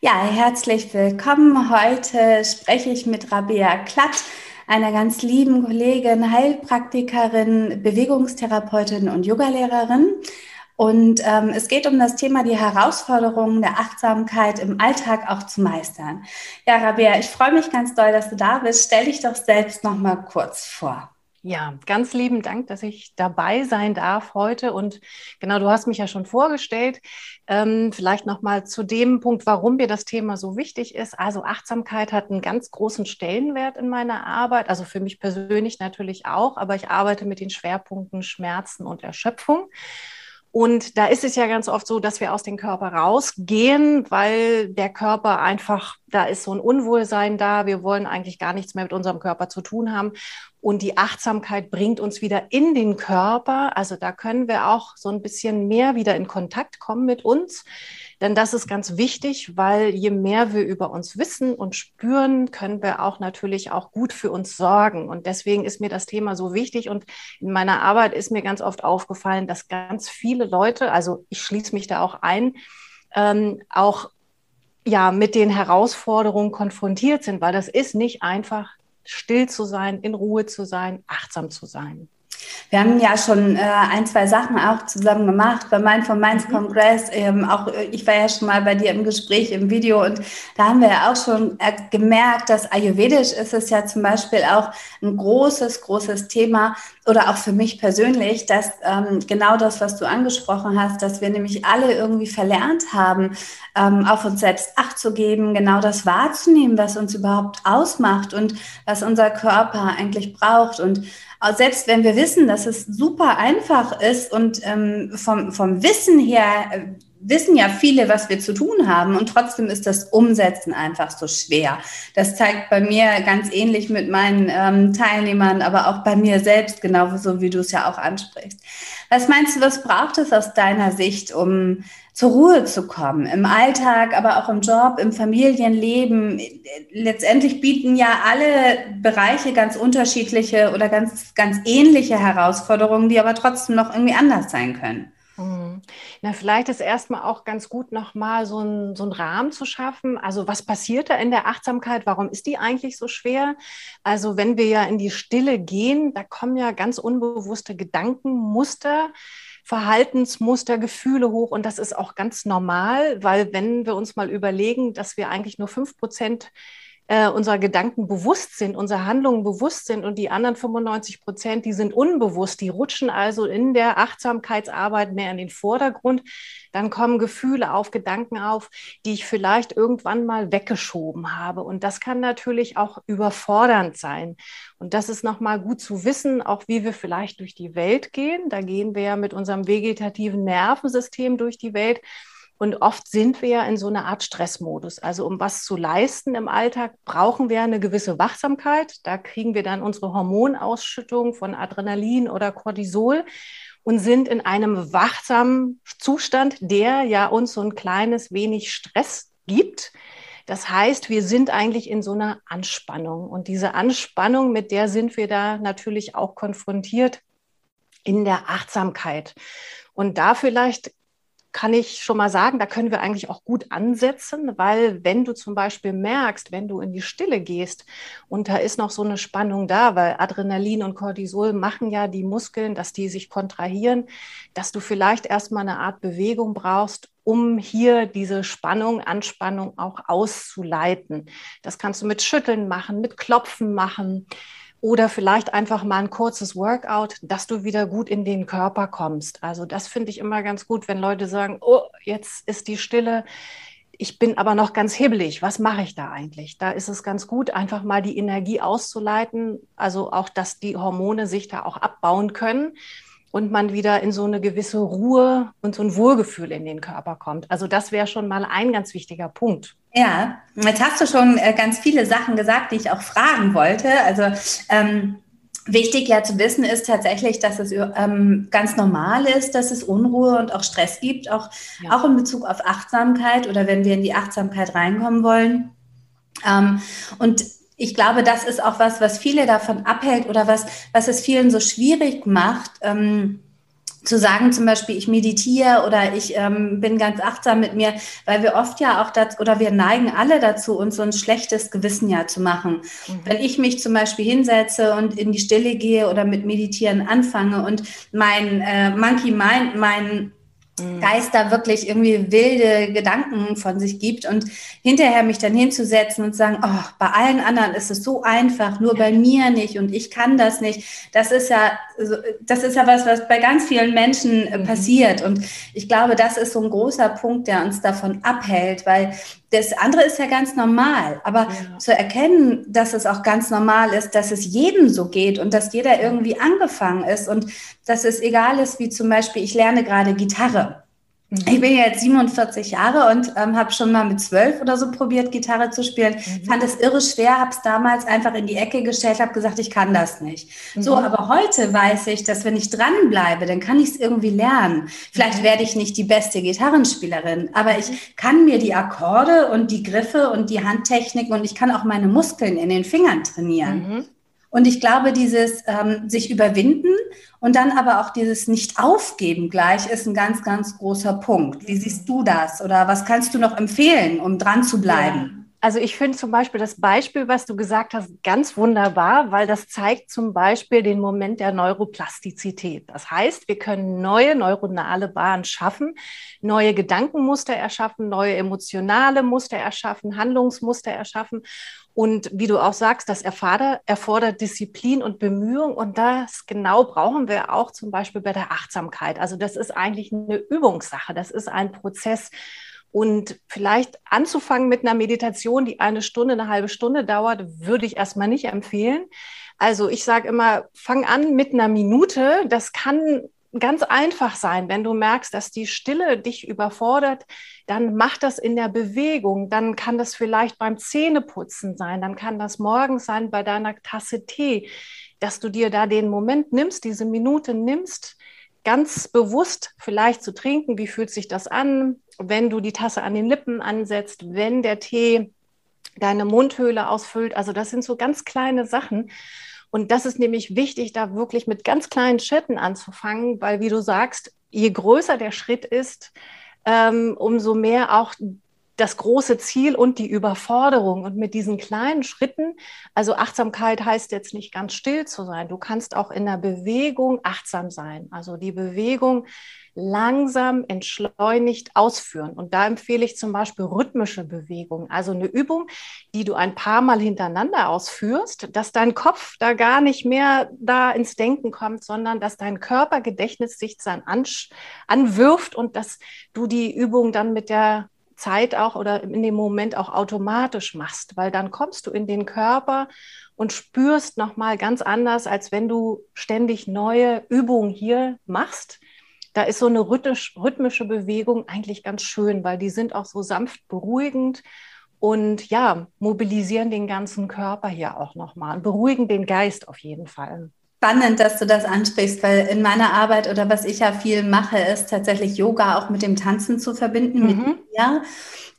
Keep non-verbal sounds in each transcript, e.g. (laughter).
Ja, herzlich willkommen. Heute spreche ich mit Rabea Klatt, einer ganz lieben Kollegin, Heilpraktikerin, Bewegungstherapeutin und Yogalehrerin. Und ähm, es geht um das Thema die Herausforderungen der Achtsamkeit im Alltag auch zu meistern. Ja, Rabea, ich freue mich ganz doll, dass du da bist. Stell dich doch selbst noch mal kurz vor. Ja, ganz lieben Dank, dass ich dabei sein darf heute. Und genau, du hast mich ja schon vorgestellt. Ähm, vielleicht noch mal zu dem Punkt, warum mir das Thema so wichtig ist. Also Achtsamkeit hat einen ganz großen Stellenwert in meiner Arbeit. Also für mich persönlich natürlich auch, aber ich arbeite mit den Schwerpunkten Schmerzen und Erschöpfung. Und da ist es ja ganz oft so, dass wir aus dem Körper rausgehen, weil der Körper einfach, da ist so ein Unwohlsein da. Wir wollen eigentlich gar nichts mehr mit unserem Körper zu tun haben. Und die Achtsamkeit bringt uns wieder in den Körper. Also da können wir auch so ein bisschen mehr wieder in Kontakt kommen mit uns. Denn das ist ganz wichtig, weil je mehr wir über uns wissen und spüren, können wir auch natürlich auch gut für uns sorgen. Und deswegen ist mir das Thema so wichtig. Und in meiner Arbeit ist mir ganz oft aufgefallen, dass ganz viele Leute, also ich schließe mich da auch ein, ähm, auch ja mit den Herausforderungen konfrontiert sind, weil das ist nicht einfach, still zu sein, in Ruhe zu sein, achtsam zu sein. Wir haben ja schon äh, ein, zwei Sachen auch zusammen gemacht bei Mind for Minds mhm. Kongress. Ähm, auch äh, ich war ja schon mal bei dir im Gespräch im Video und da haben wir ja auch schon äh, gemerkt, dass Ayurvedisch ist es ja zum Beispiel auch ein großes, großes Thema oder auch für mich persönlich, dass ähm, genau das, was du angesprochen hast, dass wir nämlich alle irgendwie verlernt haben, ähm, auf uns selbst Acht zu geben, genau das wahrzunehmen, was uns überhaupt ausmacht und was unser Körper eigentlich braucht und selbst wenn wir wissen, dass es super einfach ist und ähm, vom, vom Wissen her äh, wissen ja viele, was wir zu tun haben und trotzdem ist das Umsetzen einfach so schwer. Das zeigt bei mir ganz ähnlich mit meinen ähm, Teilnehmern, aber auch bei mir selbst, genauso wie du es ja auch ansprichst. Was meinst du, was braucht es aus deiner Sicht, um zur Ruhe zu kommen, im Alltag, aber auch im Job, im Familienleben. Letztendlich bieten ja alle Bereiche ganz unterschiedliche oder ganz, ganz ähnliche Herausforderungen, die aber trotzdem noch irgendwie anders sein können. Mhm. Na, vielleicht ist erstmal auch ganz gut, nochmal so, ein, so einen Rahmen zu schaffen. Also, was passiert da in der Achtsamkeit? Warum ist die eigentlich so schwer? Also, wenn wir ja in die Stille gehen, da kommen ja ganz unbewusste Gedankenmuster Verhaltensmuster, Gefühle hoch. Und das ist auch ganz normal, weil wenn wir uns mal überlegen, dass wir eigentlich nur fünf Prozent äh, unserer Gedanken bewusst sind, unsere Handlungen bewusst sind und die anderen 95 Prozent, die sind unbewusst, die rutschen also in der Achtsamkeitsarbeit mehr in den Vordergrund. Dann kommen Gefühle auf, Gedanken auf, die ich vielleicht irgendwann mal weggeschoben habe. Und das kann natürlich auch überfordernd sein. Und das ist nochmal gut zu wissen, auch wie wir vielleicht durch die Welt gehen. Da gehen wir ja mit unserem vegetativen Nervensystem durch die Welt. Und oft sind wir ja in so einer Art Stressmodus. Also um was zu leisten im Alltag, brauchen wir eine gewisse Wachsamkeit. Da kriegen wir dann unsere Hormonausschüttung von Adrenalin oder Cortisol und sind in einem wachsamen Zustand, der ja uns so ein kleines wenig Stress gibt. Das heißt, wir sind eigentlich in so einer Anspannung. Und diese Anspannung, mit der sind wir da natürlich auch konfrontiert in der Achtsamkeit. Und da vielleicht kann ich schon mal sagen, da können wir eigentlich auch gut ansetzen, weil wenn du zum Beispiel merkst, wenn du in die Stille gehst und da ist noch so eine Spannung da, weil Adrenalin und Cortisol machen ja die Muskeln, dass die sich kontrahieren, dass du vielleicht erstmal eine Art Bewegung brauchst, um hier diese Spannung, Anspannung auch auszuleiten. Das kannst du mit Schütteln machen, mit Klopfen machen oder vielleicht einfach mal ein kurzes Workout, dass du wieder gut in den Körper kommst. Also das finde ich immer ganz gut, wenn Leute sagen, oh, jetzt ist die Stille, ich bin aber noch ganz hibbelig, was mache ich da eigentlich? Da ist es ganz gut, einfach mal die Energie auszuleiten, also auch, dass die Hormone sich da auch abbauen können. Und man wieder in so eine gewisse Ruhe und so ein Wohlgefühl in den Körper kommt. Also das wäre schon mal ein ganz wichtiger Punkt. Ja, jetzt hast du schon äh, ganz viele Sachen gesagt, die ich auch fragen wollte. Also ähm, Wichtig ja zu wissen ist tatsächlich, dass es ähm, ganz normal ist, dass es Unruhe und auch Stress gibt, auch, ja. auch in Bezug auf Achtsamkeit oder wenn wir in die Achtsamkeit reinkommen wollen. Ähm, und ich glaube, das ist auch was, was viele davon abhält oder was, was es vielen so schwierig macht. Ähm, zu sagen zum Beispiel, ich meditiere oder ich ähm, bin ganz achtsam mit mir, weil wir oft ja auch dazu, oder wir neigen alle dazu, uns so ein schlechtes Gewissen ja zu machen. Mhm. Wenn ich mich zum Beispiel hinsetze und in die Stille gehe oder mit Meditieren anfange und mein äh, Monkey Mind, mein Mhm. Geist da wirklich irgendwie wilde Gedanken von sich gibt und hinterher mich dann hinzusetzen und sagen, oh, bei allen anderen ist es so einfach, nur bei mir nicht und ich kann das nicht. Das ist ja, das ist ja was, was bei ganz vielen Menschen äh, mhm. passiert und ich glaube, das ist so ein großer Punkt, der uns davon abhält, weil das andere ist ja ganz normal, aber ja. zu erkennen, dass es auch ganz normal ist, dass es jedem so geht und dass jeder irgendwie angefangen ist und dass es egal ist, wie zum Beispiel, ich lerne gerade Gitarre. Mhm. Ich bin jetzt 47 Jahre und ähm, habe schon mal mit zwölf oder so probiert, Gitarre zu spielen. Mhm. Fand es irre schwer, habe es damals einfach in die Ecke gestellt, habe gesagt, ich kann das nicht. Mhm. So, aber heute weiß ich, dass wenn ich dranbleibe, dann kann ich es irgendwie lernen. Vielleicht mhm. werde ich nicht die beste Gitarrenspielerin, aber ich mhm. kann mir die Akkorde und die Griffe und die Handtechnik und ich kann auch meine Muskeln in den Fingern trainieren. Und ich glaube, dieses ähm, sich überwinden und dann aber auch dieses Nicht-Aufgeben gleich ist ein ganz, ganz großer Punkt. Wie siehst du das? Oder was kannst du noch empfehlen, um dran zu bleiben? Ja. Also ich finde zum Beispiel das Beispiel, was du gesagt hast, ganz wunderbar, weil das zeigt zum Beispiel den Moment der Neuroplastizität. Das heißt, wir können neue neuronale Bahnen schaffen, neue Gedankenmuster erschaffen, neue emotionale Muster erschaffen, Handlungsmuster erschaffen. Und wie du auch sagst, das erfordert, erfordert Disziplin und Bemühung. Und das genau brauchen wir auch zum Beispiel bei der Achtsamkeit. Also das ist eigentlich eine Übungssache. Das ist ein Prozess. Und vielleicht anzufangen mit einer Meditation, die eine Stunde, eine halbe Stunde dauert, würde ich erstmal nicht empfehlen. Also ich sage immer, fang an mit einer Minute. Das kann ganz einfach sein. Wenn du merkst, dass die Stille dich überfordert, dann mach das in der Bewegung. Dann kann das vielleicht beim Zähneputzen sein. Dann kann das morgens sein bei deiner Tasse Tee, dass du dir da den Moment nimmst, diese Minute nimmst, ganz bewusst vielleicht zu trinken. Wie fühlt sich das an, wenn du die Tasse an den Lippen ansetzt, wenn der Tee deine Mundhöhle ausfüllt? Also das sind so ganz kleine Sachen. Und das ist nämlich wichtig, da wirklich mit ganz kleinen Schritten anzufangen, weil, wie du sagst, je größer der Schritt ist, ähm, umso mehr auch das große Ziel und die Überforderung. Und mit diesen kleinen Schritten, also Achtsamkeit heißt jetzt nicht ganz still zu sein. Du kannst auch in der Bewegung achtsam sein. Also die Bewegung langsam, entschleunigt ausführen. Und da empfehle ich zum Beispiel rhythmische Bewegungen, also eine Übung, die du ein paar Mal hintereinander ausführst, dass dein Kopf da gar nicht mehr da ins Denken kommt, sondern dass dein Körpergedächtnis sich dann anwirft und dass du die Übung dann mit der Zeit auch oder in dem Moment auch automatisch machst, weil dann kommst du in den Körper und spürst noch mal ganz anders, als wenn du ständig neue Übungen hier machst da ist so eine rhythmisch, rhythmische Bewegung eigentlich ganz schön, weil die sind auch so sanft beruhigend und ja, mobilisieren den ganzen Körper hier auch nochmal und beruhigen den Geist auf jeden Fall. Spannend, dass du das ansprichst, weil in meiner Arbeit oder was ich ja viel mache, ist tatsächlich Yoga auch mit dem Tanzen zu verbinden, mhm. mit mir.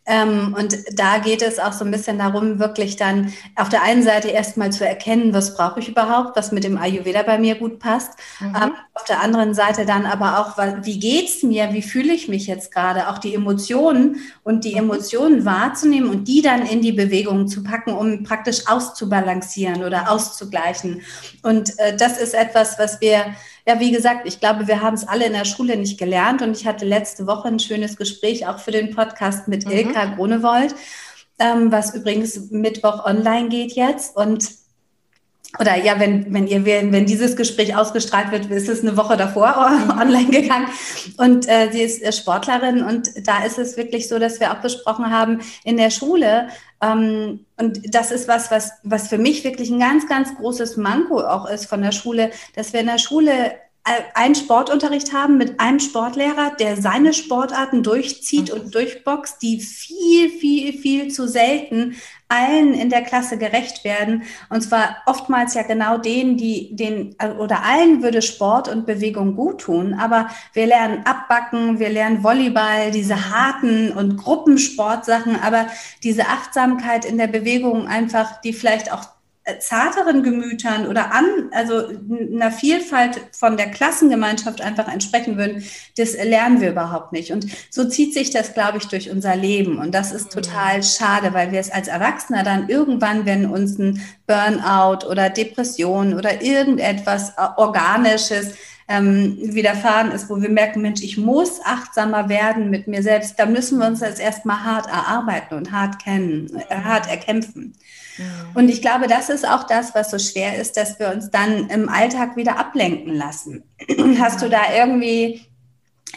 Ähm, und da geht es auch so ein bisschen darum, wirklich dann auf der einen Seite erstmal zu erkennen, was brauche ich überhaupt, was mit dem Ayurveda bei mir gut passt. Mhm. Ähm, auf der anderen Seite dann aber auch, wie geht's mir, wie fühle ich mich jetzt gerade, auch die Emotionen und die mhm. Emotionen wahrzunehmen und die dann in die Bewegung zu packen, um praktisch auszubalancieren oder auszugleichen. Und äh, das ist etwas, was wir ja, wie gesagt, ich glaube, wir haben es alle in der Schule nicht gelernt und ich hatte letzte Woche ein schönes Gespräch auch für den Podcast mit mhm. Ilka Grunewold, ähm, was übrigens Mittwoch online geht jetzt und oder ja, wenn, wenn ihr, wenn dieses Gespräch ausgestrahlt wird, ist es eine Woche davor (laughs) online gegangen. Und äh, sie ist Sportlerin und da ist es wirklich so, dass wir auch besprochen haben, in der Schule ähm, und das ist was, was, was für mich wirklich ein ganz, ganz großes Manko auch ist von der Schule, dass wir in der Schule einen Sportunterricht haben mit einem Sportlehrer, der seine Sportarten durchzieht und durchboxt, die viel, viel, viel zu selten allen in der Klasse gerecht werden. Und zwar oftmals ja genau denen, die den oder allen würde Sport und Bewegung gut tun. Aber wir lernen Abbacken, wir lernen Volleyball, diese harten und Gruppensportsachen, aber diese Achtsamkeit in der Bewegung einfach, die vielleicht auch äh, zarteren Gemütern oder an, also einer Vielfalt von der Klassengemeinschaft einfach entsprechen würden, das lernen wir überhaupt nicht. Und so zieht sich das, glaube ich, durch unser Leben. Und das ist total schade, weil wir es als Erwachsener dann irgendwann, wenn uns ein Burnout oder Depression oder irgendetwas äh, Organisches ähm, widerfahren ist, wo wir merken, Mensch, ich muss achtsamer werden mit mir selbst, da müssen wir uns das erstmal hart erarbeiten und hart kennen, äh, hart erkämpfen. Und ich glaube, das ist auch das, was so schwer ist, dass wir uns dann im Alltag wieder ablenken lassen. (clears throat) Hast du da irgendwie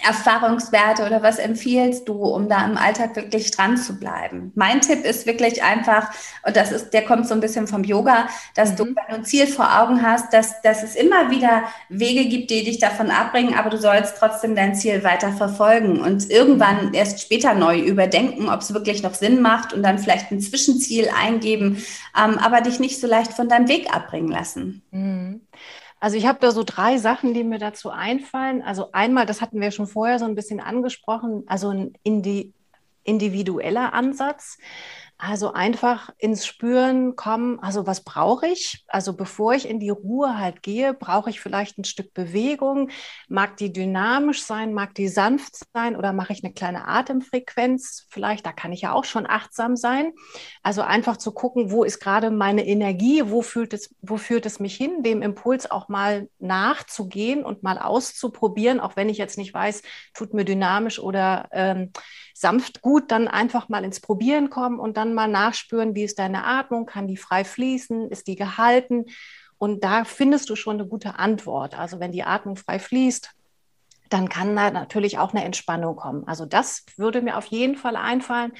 Erfahrungswerte oder was empfiehlst du, um da im Alltag wirklich dran zu bleiben? Mein Tipp ist wirklich einfach, und das ist, der kommt so ein bisschen vom Yoga, dass mhm. du ein Ziel vor Augen hast, dass, dass es immer wieder Wege gibt, die dich davon abbringen, aber du sollst trotzdem dein Ziel weiter verfolgen und irgendwann erst später neu überdenken, ob es wirklich noch Sinn macht und dann vielleicht ein Zwischenziel eingeben, ähm, aber dich nicht so leicht von deinem Weg abbringen lassen. Mhm. Also ich habe da so drei Sachen, die mir dazu einfallen. Also einmal, das hatten wir schon vorher so ein bisschen angesprochen, also ein individueller Ansatz. Also einfach ins Spüren kommen, also was brauche ich? Also bevor ich in die Ruhe halt gehe, brauche ich vielleicht ein Stück Bewegung. Mag die dynamisch sein, mag die sanft sein oder mache ich eine kleine Atemfrequenz? Vielleicht, da kann ich ja auch schon achtsam sein. Also einfach zu gucken, wo ist gerade meine Energie, wo fühlt es, wo führt es mich hin, dem Impuls auch mal nachzugehen und mal auszuprobieren, auch wenn ich jetzt nicht weiß, tut mir dynamisch oder ähm, sanft gut, dann einfach mal ins Probieren kommen und dann mal nachspüren, wie ist deine Atmung, kann die frei fließen, ist die gehalten? Und da findest du schon eine gute Antwort. Also wenn die Atmung frei fließt, dann kann da natürlich auch eine Entspannung kommen. Also das würde mir auf jeden Fall einfallen.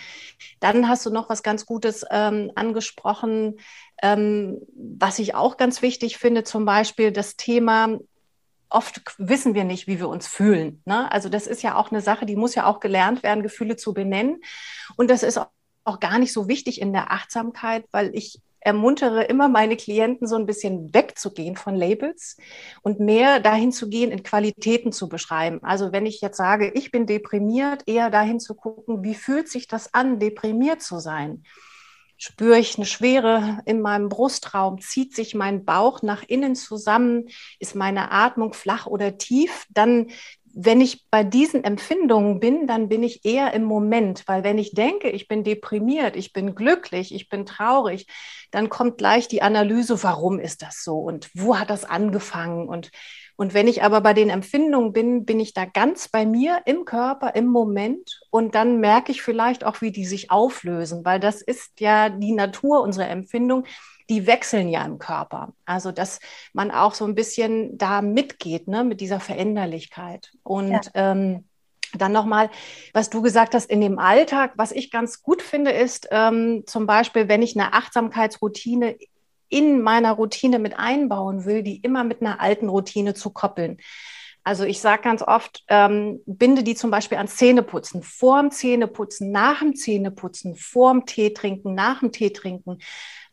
Dann hast du noch was ganz Gutes ähm, angesprochen, ähm, was ich auch ganz wichtig finde, zum Beispiel das Thema oft wissen wir nicht, wie wir uns fühlen. Ne? Also das ist ja auch eine Sache, die muss ja auch gelernt werden, Gefühle zu benennen. Und das ist auch gar nicht so wichtig in der Achtsamkeit, weil ich ermuntere immer meine Klienten so ein bisschen wegzugehen von Labels und mehr dahin zu gehen, in Qualitäten zu beschreiben. Also wenn ich jetzt sage, ich bin deprimiert, eher dahin zu gucken, wie fühlt sich das an, deprimiert zu sein? spüre ich eine Schwere in meinem Brustraum, zieht sich mein Bauch nach innen zusammen, ist meine Atmung flach oder tief, dann wenn ich bei diesen Empfindungen bin, dann bin ich eher im Moment, weil wenn ich denke, ich bin deprimiert, ich bin glücklich, ich bin traurig, dann kommt gleich die Analyse, warum ist das so und wo hat das angefangen und und wenn ich aber bei den Empfindungen bin, bin ich da ganz bei mir im Körper, im Moment. Und dann merke ich vielleicht auch, wie die sich auflösen, weil das ist ja die Natur unserer Empfindung. Die wechseln ja im Körper. Also, dass man auch so ein bisschen da mitgeht, ne, mit dieser Veränderlichkeit. Und ja. ähm, dann nochmal, was du gesagt hast in dem Alltag, was ich ganz gut finde, ist ähm, zum Beispiel, wenn ich eine Achtsamkeitsroutine in meiner Routine mit einbauen will, die immer mit einer alten Routine zu koppeln. Also ich sage ganz oft, ähm, binde die zum Beispiel ans Zähneputzen, vorm Zähneputzen, nach dem Zähneputzen, vorm Tee trinken, nach dem Tee trinken.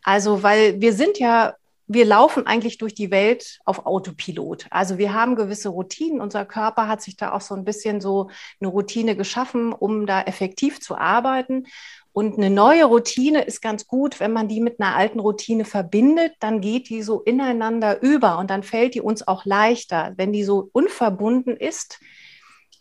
Also weil wir sind ja, wir laufen eigentlich durch die Welt auf Autopilot. Also wir haben gewisse Routinen. Unser Körper hat sich da auch so ein bisschen so eine Routine geschaffen, um da effektiv zu arbeiten. Und eine neue Routine ist ganz gut, wenn man die mit einer alten Routine verbindet, dann geht die so ineinander über und dann fällt die uns auch leichter. Wenn die so unverbunden ist,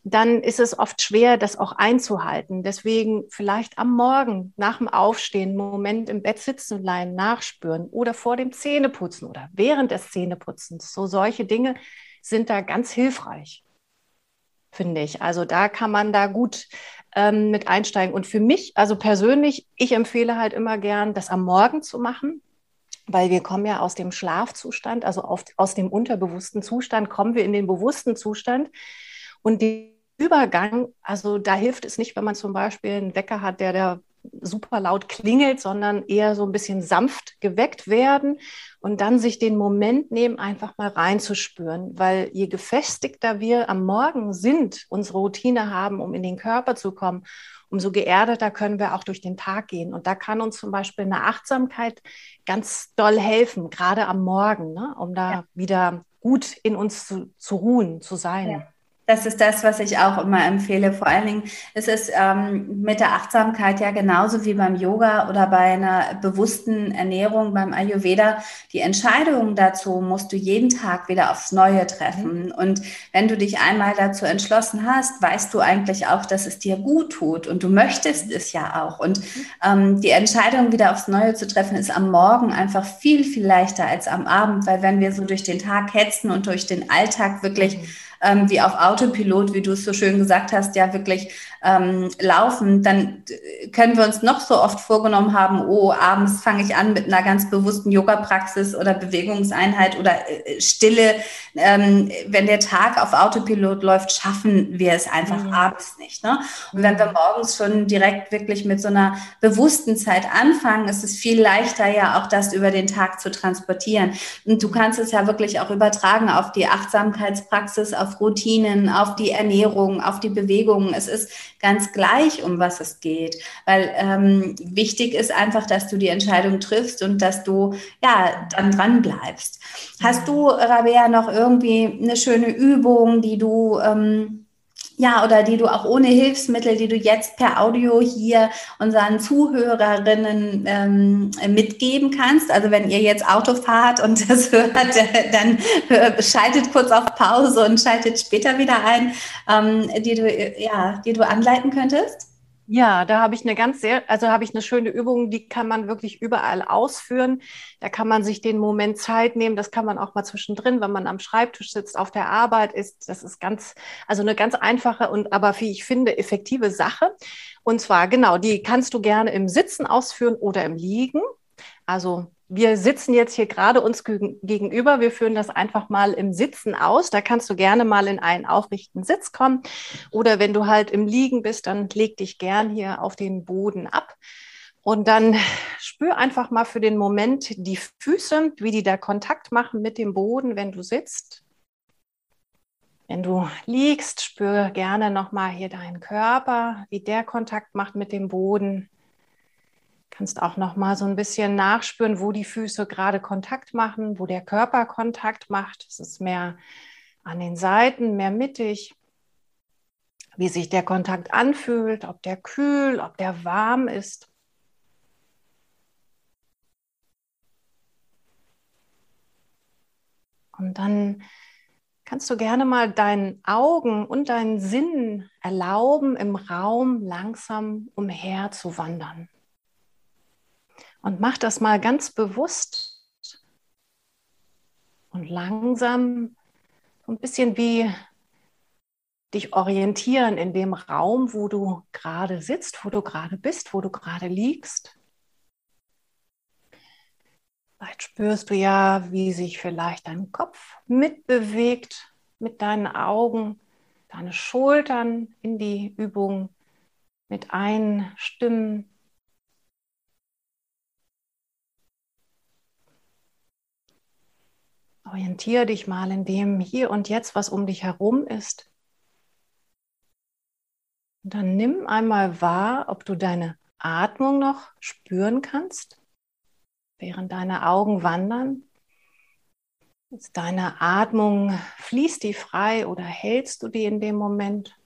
dann ist es oft schwer, das auch einzuhalten. Deswegen vielleicht am Morgen nach dem Aufstehen einen Moment im Bett sitzen bleiben, nachspüren oder vor dem Zähneputzen oder während des Zähneputzens. So solche Dinge sind da ganz hilfreich, finde ich. Also da kann man da gut ähm, mit einsteigen. Und für mich, also persönlich, ich empfehle halt immer gern, das am Morgen zu machen, weil wir kommen ja aus dem Schlafzustand, also auf, aus dem unterbewussten Zustand, kommen wir in den bewussten Zustand. Und Übergang, also da hilft es nicht, wenn man zum Beispiel einen Wecker hat, der, der super laut klingelt, sondern eher so ein bisschen sanft geweckt werden und dann sich den Moment nehmen, einfach mal reinzuspüren. Weil je gefestigter wir am Morgen sind, unsere Routine haben, um in den Körper zu kommen, umso geerdeter können wir auch durch den Tag gehen. Und da kann uns zum Beispiel eine Achtsamkeit ganz doll helfen, gerade am Morgen, ne? um da ja. wieder gut in uns zu, zu ruhen, zu sein. Ja. Das ist das, was ich auch immer empfehle. Vor allen Dingen ist es ähm, mit der Achtsamkeit ja genauso wie beim Yoga oder bei einer bewussten Ernährung beim Ayurveda. Die Entscheidung dazu musst du jeden Tag wieder aufs Neue treffen. Und wenn du dich einmal dazu entschlossen hast, weißt du eigentlich auch, dass es dir gut tut und du möchtest es ja auch. Und ähm, die Entscheidung wieder aufs Neue zu treffen, ist am Morgen einfach viel, viel leichter als am Abend, weil wenn wir so durch den Tag hetzen und durch den Alltag wirklich ähm, wie auf Autopilot, wie du es so schön gesagt hast, ja wirklich ähm, laufen, dann können wir uns noch so oft vorgenommen haben, oh, abends fange ich an mit einer ganz bewussten Yoga-Praxis oder Bewegungseinheit oder äh, Stille. Ähm, wenn der Tag auf Autopilot läuft, schaffen wir es einfach mhm. abends nicht. Ne? Und wenn wir morgens schon direkt wirklich mit so einer bewussten Zeit anfangen, ist es viel leichter, ja auch das über den Tag zu transportieren. Und du kannst es ja wirklich auch übertragen auf die Achtsamkeitspraxis, auf Routinen, auf die Ernährung, auf die Bewegung. Es ist ganz gleich, um was es geht. Weil ähm, wichtig ist einfach, dass du die Entscheidung triffst und dass du ja dann dran bleibst. Hast du, Rabea, noch irgendwie eine schöne Übung, die du ähm, ja, oder die du auch ohne Hilfsmittel, die du jetzt per Audio hier unseren Zuhörerinnen ähm, mitgeben kannst. Also wenn ihr jetzt Auto fahrt und (laughs) das hört, dann schaltet kurz auf Pause und schaltet später wieder ein, ähm, die du, ja, die du anleiten könntest. Ja, da habe ich eine ganz sehr, also habe ich eine schöne Übung, die kann man wirklich überall ausführen. Da kann man sich den Moment Zeit nehmen. Das kann man auch mal zwischendrin, wenn man am Schreibtisch sitzt, auf der Arbeit ist. Das ist ganz, also eine ganz einfache und aber wie ich finde effektive Sache. Und zwar genau, die kannst du gerne im Sitzen ausführen oder im Liegen. Also wir sitzen jetzt hier gerade uns gegenüber. Wir führen das einfach mal im Sitzen aus. Da kannst du gerne mal in einen aufrichten Sitz kommen. Oder wenn du halt im Liegen bist, dann leg dich gern hier auf den Boden ab. Und dann spür einfach mal für den Moment die Füße, wie die da Kontakt machen mit dem Boden, wenn du sitzt. Wenn du liegst, spür gerne nochmal hier deinen Körper, wie der Kontakt macht mit dem Boden. Kannst auch noch mal so ein bisschen nachspüren, wo die Füße gerade Kontakt machen, wo der Körper Kontakt macht. Es ist mehr an den Seiten, mehr mittig. Wie sich der Kontakt anfühlt, ob der kühl, ob der warm ist. Und dann kannst du gerne mal deinen Augen und deinen Sinnen erlauben, im Raum langsam umher zu wandern. Und mach das mal ganz bewusst und langsam, ein bisschen wie dich orientieren in dem Raum, wo du gerade sitzt, wo du gerade bist, wo du gerade liegst. Vielleicht spürst du ja, wie sich vielleicht dein Kopf mitbewegt mit deinen Augen, deine Schultern in die Übung mit einstimmen. Orientiere dich mal in dem hier und jetzt, was um dich herum ist. Und dann nimm einmal wahr, ob du deine Atmung noch spüren kannst, während deine Augen wandern. Ist deine Atmung, fließt die frei oder hältst du die in dem Moment?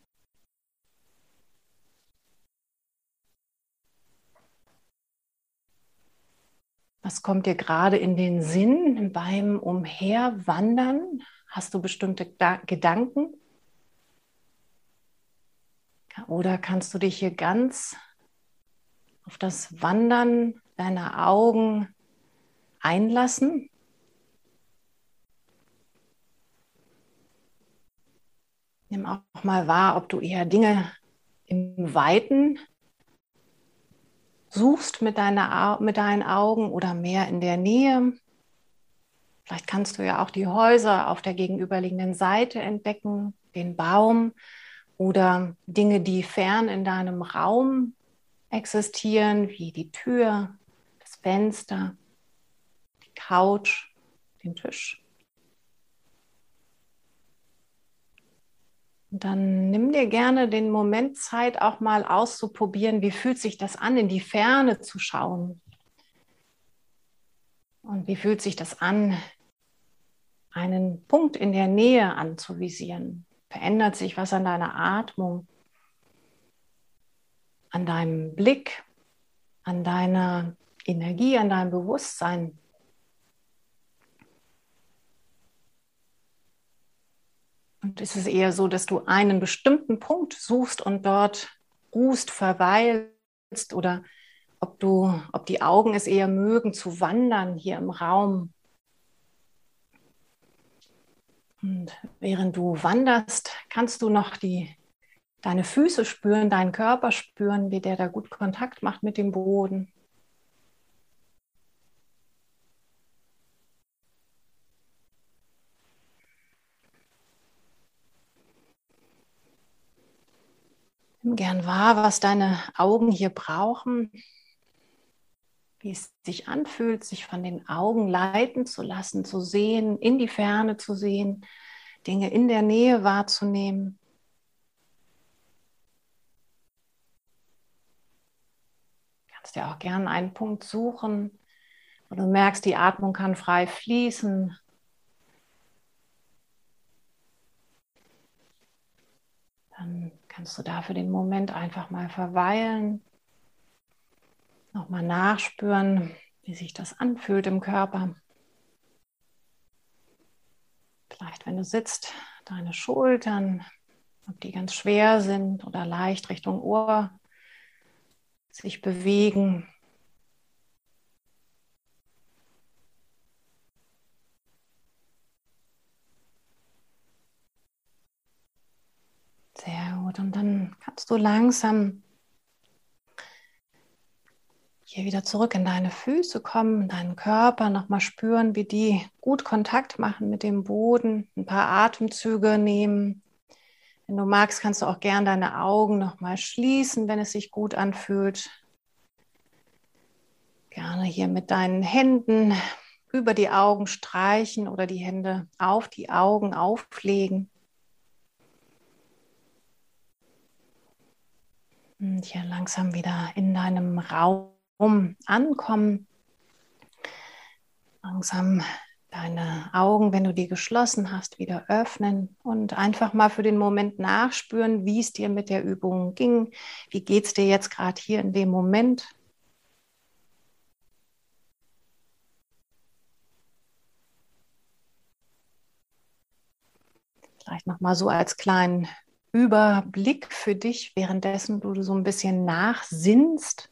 Was kommt dir gerade in den Sinn beim Umherwandern? Hast du bestimmte Gedanken? Oder kannst du dich hier ganz auf das Wandern deiner Augen einlassen? Nimm auch mal wahr, ob du eher Dinge im Weiten suchst mit, deiner, mit deinen Augen oder mehr in der Nähe. Vielleicht kannst du ja auch die Häuser auf der gegenüberliegenden Seite entdecken, den Baum oder Dinge, die fern in deinem Raum existieren, wie die Tür, das Fenster, die Couch, den Tisch. Dann nimm dir gerne den Moment Zeit, auch mal auszuprobieren, wie fühlt sich das an, in die Ferne zu schauen. Und wie fühlt sich das an, einen Punkt in der Nähe anzuvisieren? Verändert sich was an deiner Atmung, an deinem Blick, an deiner Energie, an deinem Bewusstsein? Ist es eher so, dass du einen bestimmten Punkt suchst und dort ruhst, verweilst oder ob du, ob die Augen es eher mögen zu wandern hier im Raum. Und während du wanderst, kannst du noch die, deine Füße spüren, deinen Körper spüren, wie der da gut Kontakt macht mit dem Boden. Gern wahr, was deine Augen hier brauchen, wie es sich anfühlt, sich von den Augen leiten zu lassen, zu sehen, in die Ferne zu sehen, Dinge in der Nähe wahrzunehmen. Du kannst dir auch gern einen Punkt suchen, wo du merkst, die Atmung kann frei fließen. Dann kannst du da für den Moment einfach mal verweilen Nochmal nachspüren, wie sich das anfühlt im Körper. Vielleicht, wenn du sitzt, deine Schultern, ob die ganz schwer sind oder leicht Richtung Ohr sich bewegen. Sehr kannst du langsam hier wieder zurück in deine Füße kommen, deinen Körper nochmal spüren, wie die gut Kontakt machen mit dem Boden, ein paar Atemzüge nehmen. Wenn du magst, kannst du auch gern deine Augen nochmal schließen, wenn es sich gut anfühlt. Gerne hier mit deinen Händen über die Augen streichen oder die Hände auf die Augen auflegen. Und hier langsam wieder in deinem Raum um ankommen. Langsam deine Augen, wenn du die geschlossen hast, wieder öffnen und einfach mal für den Moment nachspüren, wie es dir mit der Übung ging. Wie geht es dir jetzt gerade hier in dem Moment? Vielleicht nochmal so als kleinen Überblick für dich, währenddessen du so ein bisschen nachsinnst.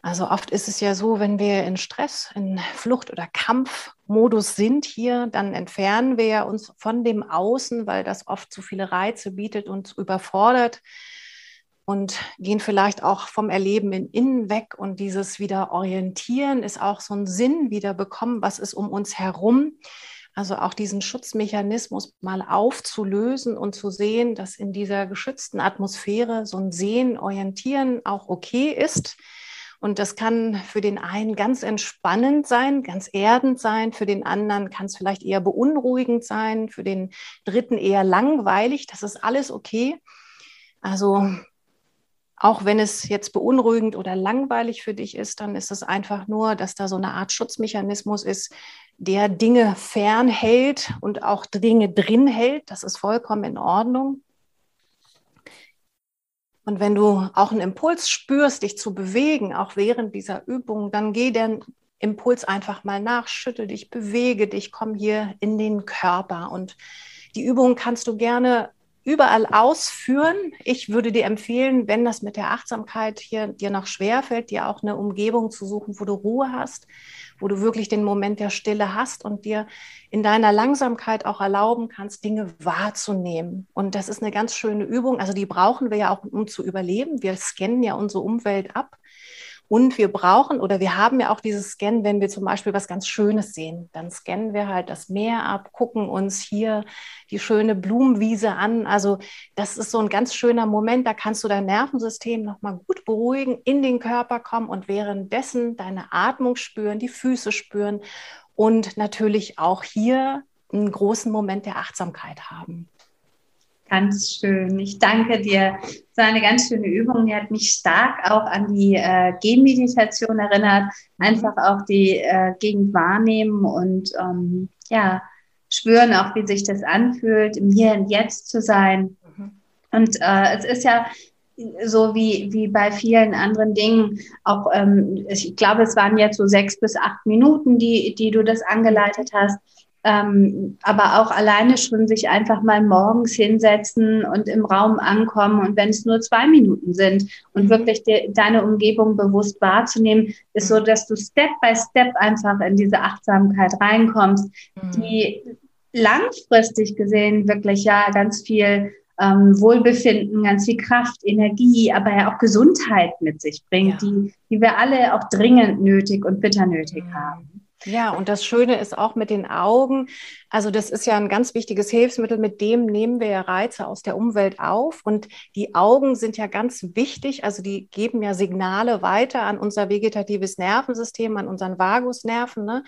Also oft ist es ja so, wenn wir in Stress, in Flucht- oder Kampfmodus sind hier, dann entfernen wir uns von dem Außen, weil das oft zu viele Reize bietet und überfordert und gehen vielleicht auch vom Erleben in Innen weg. Und dieses wieder orientieren ist auch so ein Sinn wieder bekommen, was ist um uns herum. Also auch diesen Schutzmechanismus mal aufzulösen und zu sehen, dass in dieser geschützten Atmosphäre so ein Sehen, Orientieren auch okay ist und das kann für den einen ganz entspannend sein, ganz erdend sein, für den anderen kann es vielleicht eher beunruhigend sein, für den dritten eher langweilig. Das ist alles okay. Also auch wenn es jetzt beunruhigend oder langweilig für dich ist, dann ist es einfach nur, dass da so eine Art Schutzmechanismus ist, der Dinge fernhält und auch Dinge drin hält. Das ist vollkommen in Ordnung. Und wenn du auch einen Impuls spürst, dich zu bewegen, auch während dieser Übung, dann geh den Impuls einfach mal nach, schüttel dich, bewege dich, komm hier in den Körper. Und die Übung kannst du gerne überall ausführen. Ich würde dir empfehlen, wenn das mit der Achtsamkeit hier dir noch schwerfällt, dir auch eine Umgebung zu suchen, wo du Ruhe hast, wo du wirklich den Moment der Stille hast und dir in deiner Langsamkeit auch erlauben kannst, Dinge wahrzunehmen. Und das ist eine ganz schöne Übung. Also die brauchen wir ja auch, um zu überleben. Wir scannen ja unsere Umwelt ab. Und wir brauchen oder wir haben ja auch dieses Scan, wenn wir zum Beispiel was ganz Schönes sehen. Dann scannen wir halt das Meer ab, gucken uns hier die schöne Blumenwiese an. Also das ist so ein ganz schöner Moment. Da kannst du dein Nervensystem nochmal gut beruhigen, in den Körper kommen und währenddessen deine Atmung spüren, die Füße spüren und natürlich auch hier einen großen Moment der Achtsamkeit haben. Ganz schön. Ich danke dir. Das war eine ganz schöne Übung. Die hat mich stark auch an die äh, Gehmeditation erinnert. Einfach auch die äh, Gegend wahrnehmen und ähm, ja, spüren auch, wie sich das anfühlt, im Hier und Jetzt zu sein. Mhm. Und äh, es ist ja so wie, wie bei vielen anderen Dingen auch, ähm, ich glaube, es waren jetzt so sechs bis acht Minuten, die, die du das angeleitet hast. Ähm, aber auch alleine schon sich einfach mal morgens hinsetzen und im Raum ankommen und wenn es nur zwei Minuten sind und mhm. wirklich de, deine Umgebung bewusst wahrzunehmen, ist so, mhm. dass du Step by Step einfach in diese Achtsamkeit reinkommst, mhm. die langfristig gesehen wirklich ja ganz viel ähm, Wohlbefinden, ganz viel Kraft, Energie, aber ja auch Gesundheit mit sich bringt, ja. die, die wir alle auch dringend nötig und bitter nötig haben. Ja, und das Schöne ist auch mit den Augen. Also das ist ja ein ganz wichtiges Hilfsmittel, mit dem nehmen wir ja Reize aus der Umwelt auf. Und die Augen sind ja ganz wichtig. Also die geben ja Signale weiter an unser vegetatives Nervensystem, an unseren Vagusnerven. Ne?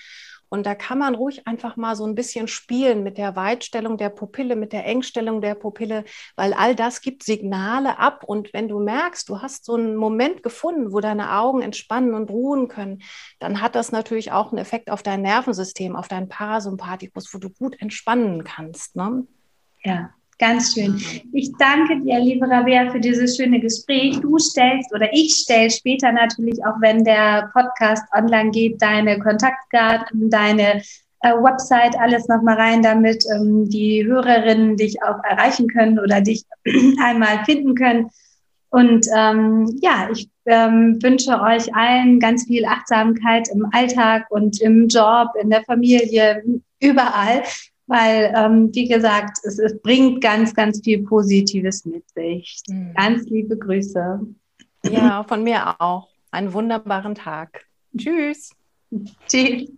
Und da kann man ruhig einfach mal so ein bisschen spielen mit der Weitstellung der Pupille, mit der Engstellung der Pupille, weil all das gibt Signale ab. Und wenn du merkst, du hast so einen Moment gefunden, wo deine Augen entspannen und ruhen können, dann hat das natürlich auch einen Effekt auf dein Nervensystem, auf deinen Parasympathikus, wo du gut entspannen kannst. Ne? Ja, Ganz schön. Ich danke dir, liebe Rabea, für dieses schöne Gespräch. Du stellst oder ich stelle später natürlich, auch wenn der Podcast online geht, deine Kontaktdaten, deine äh, Website, alles nochmal rein, damit ähm, die Hörerinnen dich auch erreichen können oder dich (clears throat) einmal finden können. Und ähm, ja, ich ähm, wünsche euch allen ganz viel Achtsamkeit im Alltag und im Job, in der Familie, überall weil, ähm, wie gesagt, es, es, bringt ganz, ganz viel Positives mit sich. Mhm. Ganz liebe Grüße. Ja, von mir auch. Einen wunderbaren Tag. Tschüss. (laughs) Tschüss.